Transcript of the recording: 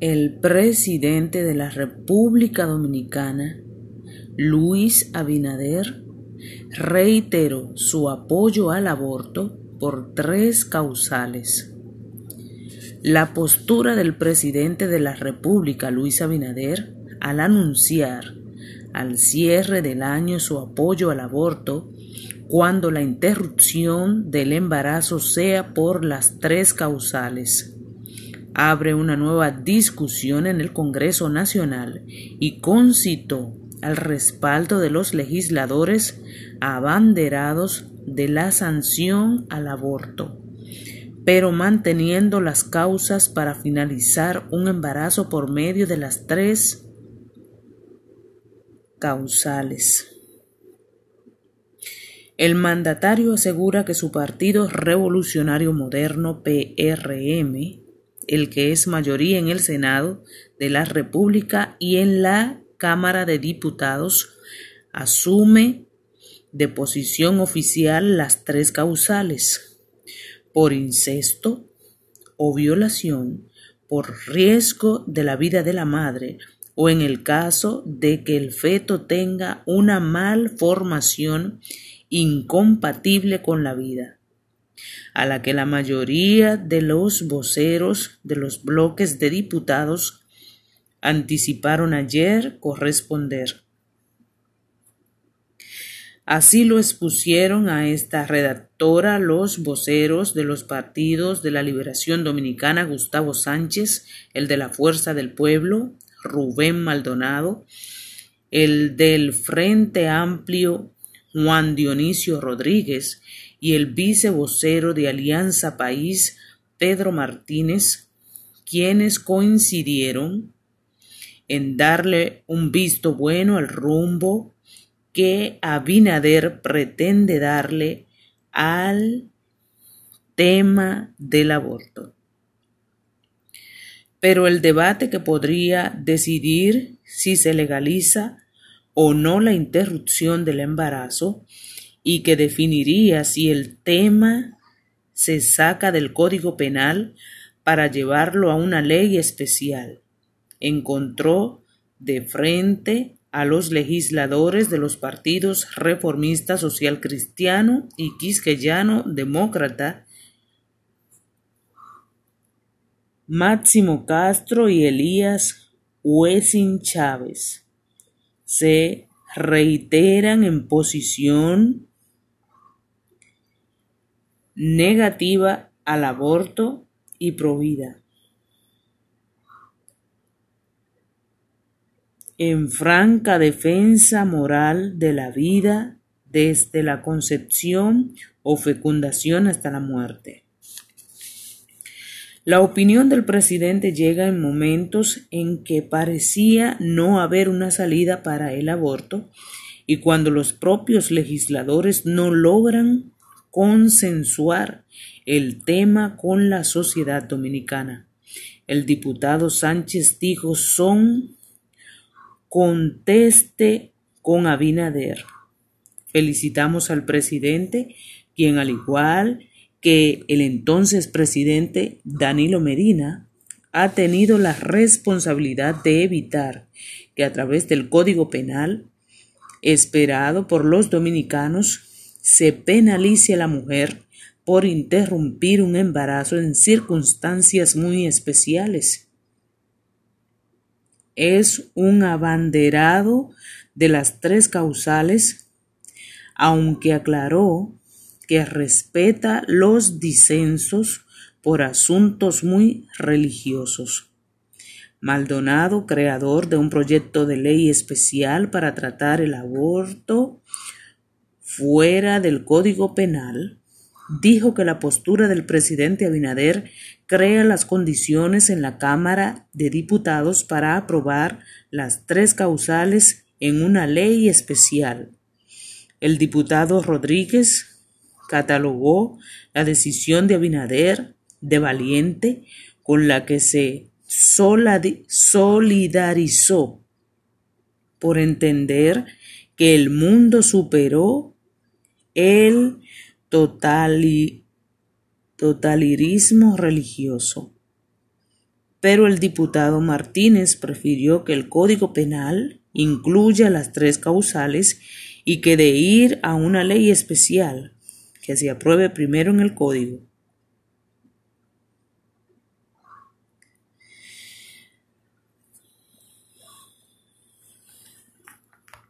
El presidente de la República Dominicana, Luis Abinader, reiteró su apoyo al aborto por tres causales. La postura del presidente de la República, Luis Abinader, al anunciar al cierre del año su apoyo al aborto cuando la interrupción del embarazo sea por las tres causales. Abre una nueva discusión en el Congreso Nacional y concitó al respaldo de los legisladores abanderados de la sanción al aborto, pero manteniendo las causas para finalizar un embarazo por medio de las tres causales. El mandatario asegura que su partido revolucionario moderno PRM, el que es mayoría en el Senado de la República y en la Cámara de Diputados, asume de posición oficial las tres causales por incesto o violación, por riesgo de la vida de la madre o en el caso de que el feto tenga una malformación incompatible con la vida, a la que la mayoría de los voceros de los bloques de diputados anticiparon ayer corresponder. Así lo expusieron a esta redactora los voceros de los partidos de la Liberación Dominicana Gustavo Sánchez, el de la Fuerza del Pueblo, Rubén Maldonado, el del Frente Amplio Juan Dionisio Rodríguez y el vicevocero de Alianza País Pedro Martínez, quienes coincidieron en darle un visto bueno al rumbo que Abinader pretende darle al tema del aborto. Pero el debate que podría decidir si se legaliza o no la interrupción del embarazo y que definiría si el tema se saca del Código Penal para llevarlo a una ley especial. Encontró de frente a los legisladores de los partidos reformista social cristiano y quisqueyano demócrata Máximo Castro y Elías Huesin Chávez se reiteran en posición negativa al aborto y provida. En franca defensa moral de la vida desde la concepción o fecundación hasta la muerte. La opinión del presidente llega en momentos en que parecía no haber una salida para el aborto y cuando los propios legisladores no logran consensuar el tema con la sociedad dominicana. El diputado Sánchez dijo son conteste con Abinader. Felicitamos al presidente, quien al igual que el entonces presidente Danilo Medina ha tenido la responsabilidad de evitar que a través del Código Penal esperado por los dominicanos se penalice a la mujer por interrumpir un embarazo en circunstancias muy especiales. Es un abanderado de las tres causales, aunque aclaró que respeta los disensos por asuntos muy religiosos. Maldonado, creador de un proyecto de ley especial para tratar el aborto fuera del Código Penal, dijo que la postura del presidente Abinader crea las condiciones en la Cámara de Diputados para aprobar las tres causales en una ley especial. El diputado Rodríguez catalogó la decisión de Abinader de valiente con la que se solidarizó por entender que el mundo superó el totalirismo religioso. pero el diputado Martínez prefirió que el Código Penal incluya las tres causales y que de ir a una ley especial que se apruebe primero en el Código